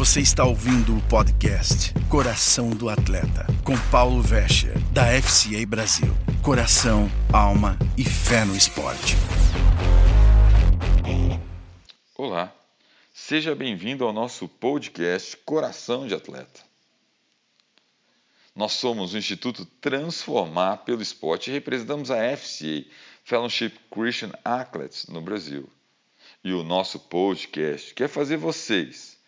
Você está ouvindo o podcast Coração do Atleta, com Paulo Vescher, da FCA Brasil. Coração, alma e fé no esporte. Olá, seja bem-vindo ao nosso podcast Coração de Atleta. Nós somos o Instituto Transformar pelo Esporte e representamos a FCA, Fellowship Christian Athletes, no Brasil. E o nosso podcast quer fazer vocês,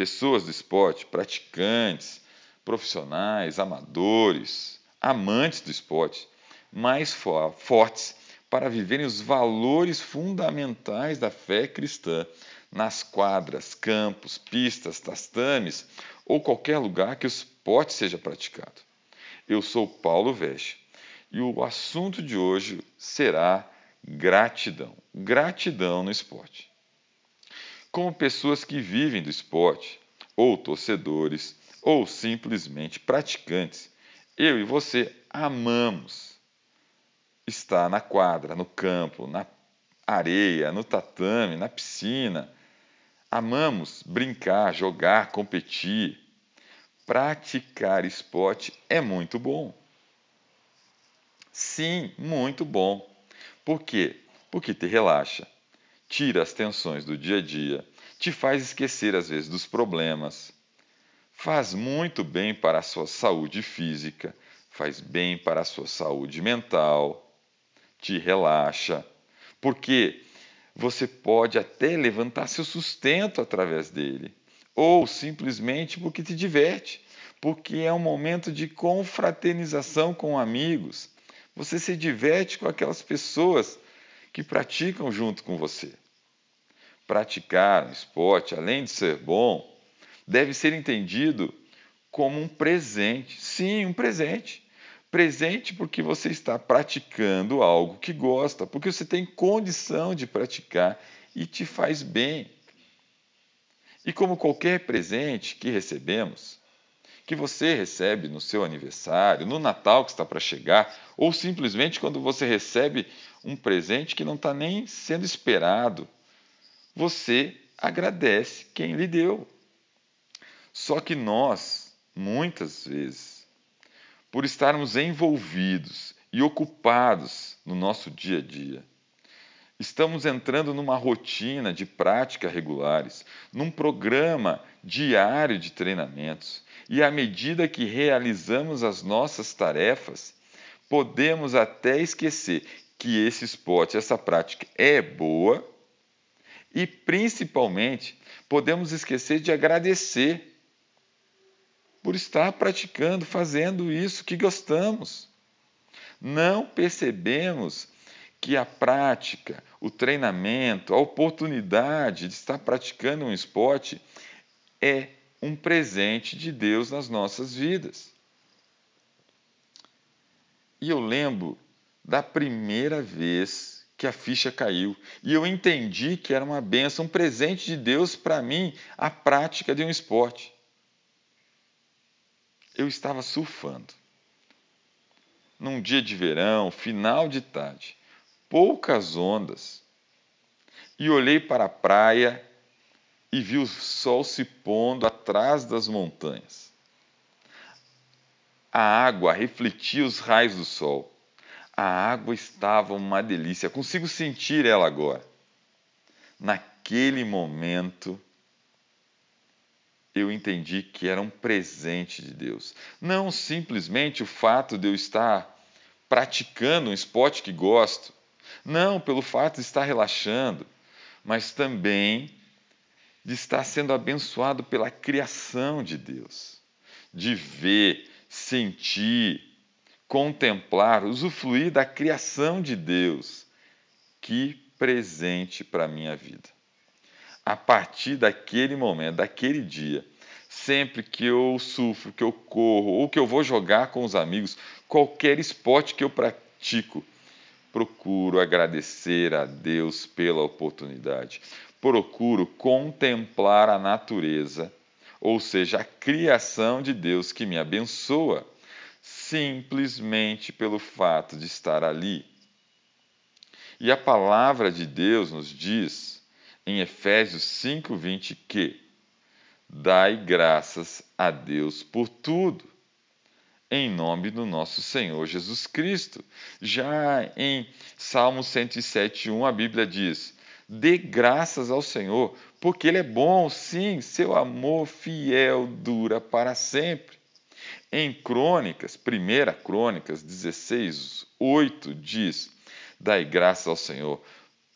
pessoas do esporte, praticantes, profissionais, amadores, amantes do esporte, mais fortes para viverem os valores fundamentais da fé cristã nas quadras, campos, pistas, tastames ou qualquer lugar que o esporte seja praticado. Eu sou Paulo Veste e o assunto de hoje será gratidão. Gratidão no esporte. Como pessoas que vivem do esporte, ou torcedores, ou simplesmente praticantes, eu e você amamos estar na quadra, no campo, na areia, no tatame, na piscina. Amamos brincar, jogar, competir. Praticar esporte é muito bom. Sim, muito bom. Por quê? Porque te relaxa, tira as tensões do dia a dia, te faz esquecer às vezes dos problemas. Faz muito bem para a sua saúde física, faz bem para a sua saúde mental, te relaxa, porque você pode até levantar seu sustento através dele, ou simplesmente porque te diverte, porque é um momento de confraternização com amigos, você se diverte com aquelas pessoas que praticam junto com você. Praticar um esporte, além de ser bom, deve ser entendido como um presente. Sim, um presente. Presente porque você está praticando algo que gosta, porque você tem condição de praticar e te faz bem. E como qualquer presente que recebemos, que você recebe no seu aniversário, no Natal que está para chegar, ou simplesmente quando você recebe um presente que não está nem sendo esperado, você agradece quem lhe deu. Só que nós, muitas vezes, por estarmos envolvidos e ocupados no nosso dia a dia, Estamos entrando numa rotina de prática regulares, num programa diário de treinamentos, e à medida que realizamos as nossas tarefas, podemos até esquecer que esse esporte, essa prática é boa e principalmente podemos esquecer de agradecer por estar praticando, fazendo isso que gostamos. Não percebemos que a prática, o treinamento, a oportunidade de estar praticando um esporte é um presente de Deus nas nossas vidas. E eu lembro da primeira vez que a ficha caiu e eu entendi que era uma benção, um presente de Deus para mim, a prática de um esporte. Eu estava surfando. Num dia de verão, final de tarde poucas ondas. E olhei para a praia e vi o sol se pondo atrás das montanhas. A água refletia os raios do sol. A água estava uma delícia, consigo sentir ela agora. Naquele momento, eu entendi que era um presente de Deus. Não simplesmente o fato de eu estar praticando um esporte que gosto, não pelo fato de estar relaxando, mas também de estar sendo abençoado pela criação de Deus, de ver, sentir, contemplar, usufruir da criação de Deus. Que presente para a minha vida. A partir daquele momento, daquele dia, sempre que eu sufro, que eu corro ou que eu vou jogar com os amigos, qualquer esporte que eu pratico, procuro agradecer a Deus pela oportunidade. Procuro contemplar a natureza, ou seja, a criação de Deus que me abençoa, simplesmente pelo fato de estar ali. E a palavra de Deus nos diz em Efésios 5:20 que Dai graças a Deus por tudo, em nome do nosso Senhor Jesus Cristo. Já em Salmo 107:1 a Bíblia diz: Dê graças ao Senhor, porque ele é bom, sim, seu amor fiel dura para sempre. Em Crônicas, 1 Crônicas 16, 8 diz: Dai graças ao Senhor,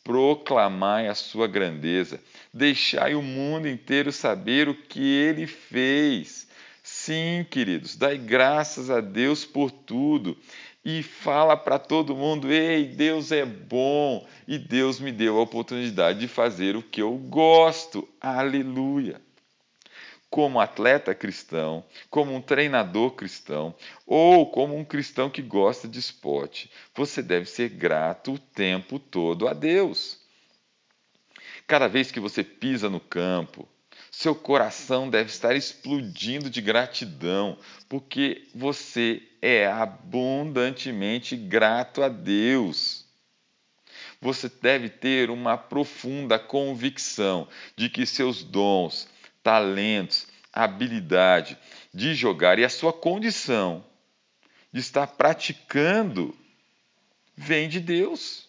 proclamai a sua grandeza, deixai o mundo inteiro saber o que ele fez. Sim, queridos, dai graças a Deus por tudo e fala para todo mundo: ei, Deus é bom e Deus me deu a oportunidade de fazer o que eu gosto. Aleluia! Como atleta cristão, como um treinador cristão ou como um cristão que gosta de esporte, você deve ser grato o tempo todo a Deus. Cada vez que você pisa no campo, seu coração deve estar explodindo de gratidão, porque você é abundantemente grato a Deus. Você deve ter uma profunda convicção de que seus dons, talentos, habilidade de jogar e a sua condição de estar praticando vem de Deus.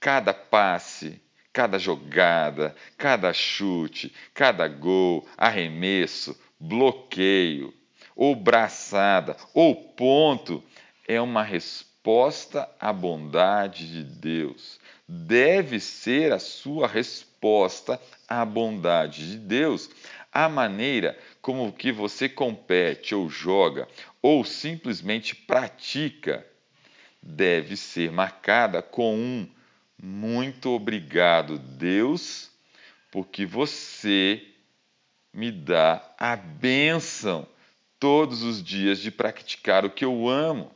Cada passe, cada jogada, cada chute, cada gol, arremesso, bloqueio, ou braçada, ou ponto, é uma resposta à bondade de Deus. Deve ser a sua resposta à bondade de Deus. A maneira como que você compete ou joga ou simplesmente pratica deve ser marcada com um muito obrigado, Deus, porque você me dá a bênção todos os dias de praticar o que eu amo.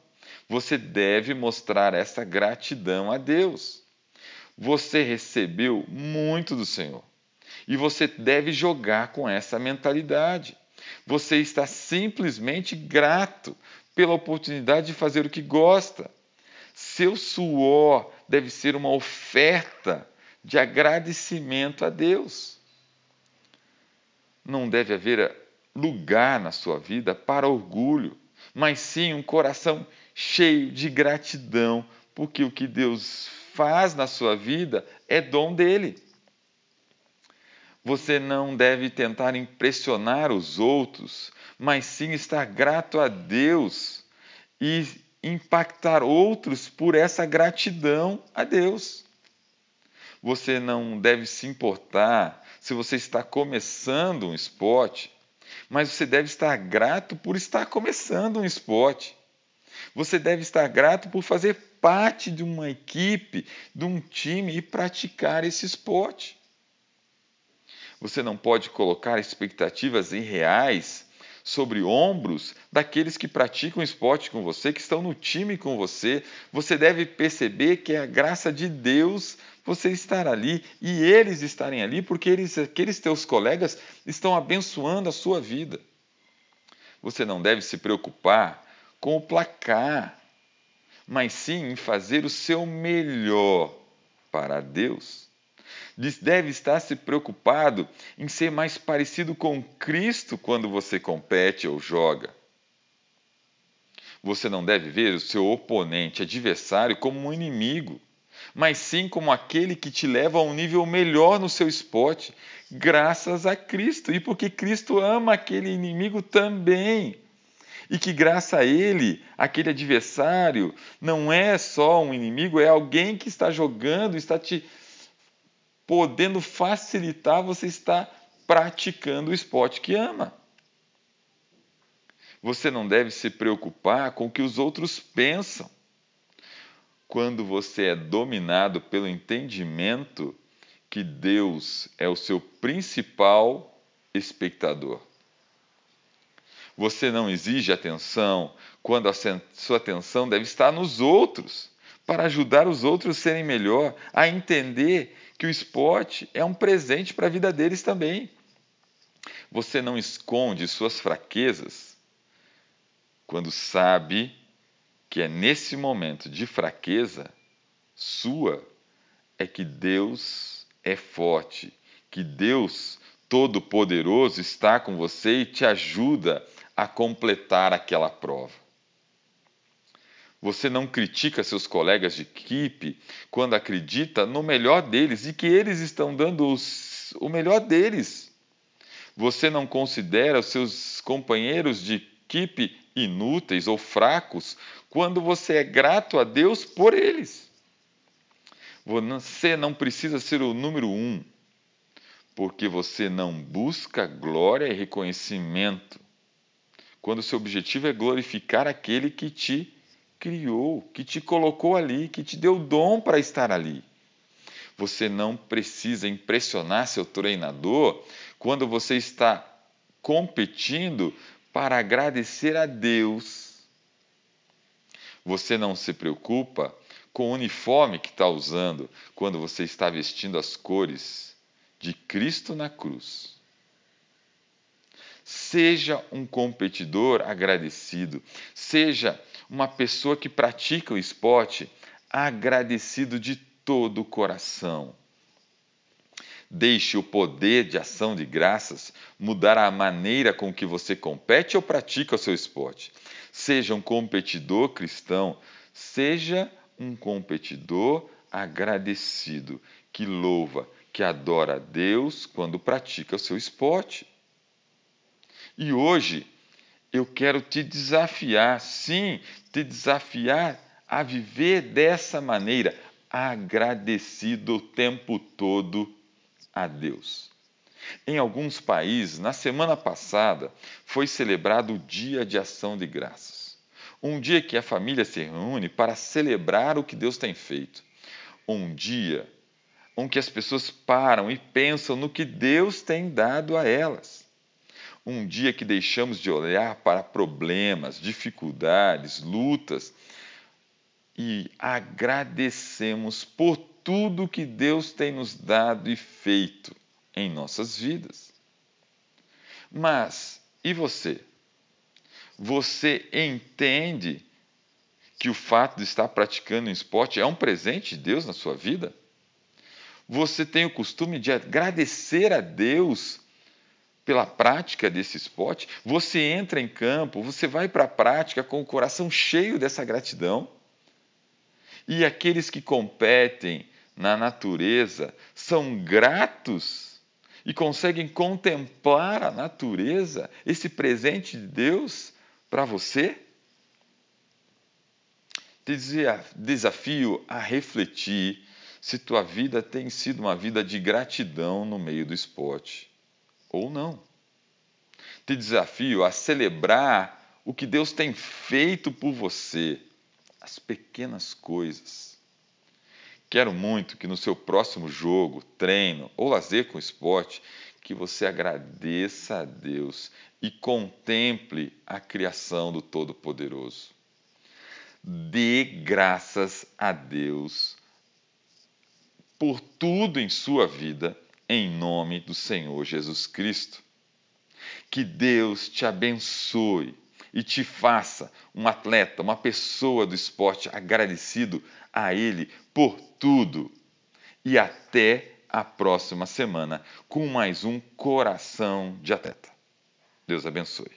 Você deve mostrar essa gratidão a Deus. Você recebeu muito do Senhor e você deve jogar com essa mentalidade. Você está simplesmente grato pela oportunidade de fazer o que gosta. Seu suor deve ser uma oferta de agradecimento a Deus. Não deve haver lugar na sua vida para orgulho, mas sim um coração cheio de gratidão, porque o que Deus faz na sua vida é dom dele. Você não deve tentar impressionar os outros, mas sim estar grato a Deus e impactar outros por essa gratidão a Deus. Você não deve se importar se você está começando um esporte mas você deve estar grato por estar começando um esporte. Você deve estar grato por fazer parte de uma equipe, de um time e praticar esse esporte. Você não pode colocar expectativas irreais sobre ombros daqueles que praticam esporte com você, que estão no time com você. Você deve perceber que é a graça de Deus você estar ali e eles estarem ali, porque eles, aqueles teus colegas estão abençoando a sua vida. Você não deve se preocupar com o placar, mas sim em fazer o seu melhor para Deus. Deve estar se preocupado em ser mais parecido com Cristo quando você compete ou joga. Você não deve ver o seu oponente, adversário, como um inimigo mas sim como aquele que te leva a um nível melhor no seu esporte, graças a Cristo. E porque Cristo ama aquele inimigo também. E que, graças a ele, aquele adversário não é só um inimigo, é alguém que está jogando, está te podendo facilitar você estar praticando o esporte que ama. Você não deve se preocupar com o que os outros pensam quando você é dominado pelo entendimento que Deus é o seu principal espectador. Você não exige atenção quando a sua atenção deve estar nos outros, para ajudar os outros a serem melhor, a entender que o esporte é um presente para a vida deles também. Você não esconde suas fraquezas quando sabe que é nesse momento de fraqueza sua é que Deus é forte, que Deus Todo-Poderoso está com você e te ajuda a completar aquela prova. Você não critica seus colegas de equipe quando acredita no melhor deles e que eles estão dando os, o melhor deles. Você não considera os seus companheiros de equipe inúteis ou fracos quando você é grato a Deus por eles. Você não precisa ser o número um, porque você não busca glória e reconhecimento, quando seu objetivo é glorificar aquele que te criou, que te colocou ali, que te deu dom para estar ali. Você não precisa impressionar seu treinador quando você está competindo para agradecer a Deus. Você não se preocupa com o uniforme que está usando quando você está vestindo as cores de Cristo na cruz. Seja um competidor agradecido, seja uma pessoa que pratica o esporte agradecido de todo o coração. Deixe o poder de ação de graças mudar a maneira com que você compete ou pratica o seu esporte. Seja um competidor cristão, seja um competidor agradecido, que louva, que adora a Deus quando pratica o seu esporte. E hoje eu quero te desafiar, sim, te desafiar a viver dessa maneira, agradecido o tempo todo a Deus. Em alguns países, na semana passada, foi celebrado o Dia de Ação de Graças. Um dia que a família se reúne para celebrar o que Deus tem feito. Um dia em que as pessoas param e pensam no que Deus tem dado a elas um dia que deixamos de olhar para problemas, dificuldades, lutas e agradecemos por tudo que Deus tem nos dado e feito em nossas vidas. Mas e você? Você entende que o fato de estar praticando um esporte é um presente de Deus na sua vida? Você tem o costume de agradecer a Deus pela prática desse esporte, você entra em campo, você vai para a prática com o coração cheio dessa gratidão. E aqueles que competem na natureza são gratos e conseguem contemplar a natureza, esse presente de Deus para você? Te desafio a refletir se tua vida tem sido uma vida de gratidão no meio do esporte ou não. Te desafio a celebrar o que Deus tem feito por você, as pequenas coisas. Quero muito que no seu próximo jogo, treino ou lazer com esporte, que você agradeça a Deus e contemple a criação do Todo-Poderoso. Dê graças a Deus por tudo em sua vida em nome do Senhor Jesus Cristo. Que Deus te abençoe e te faça um atleta, uma pessoa do esporte agradecido a Ele por tudo. E até a próxima semana com mais um Coração de Atleta. Deus abençoe.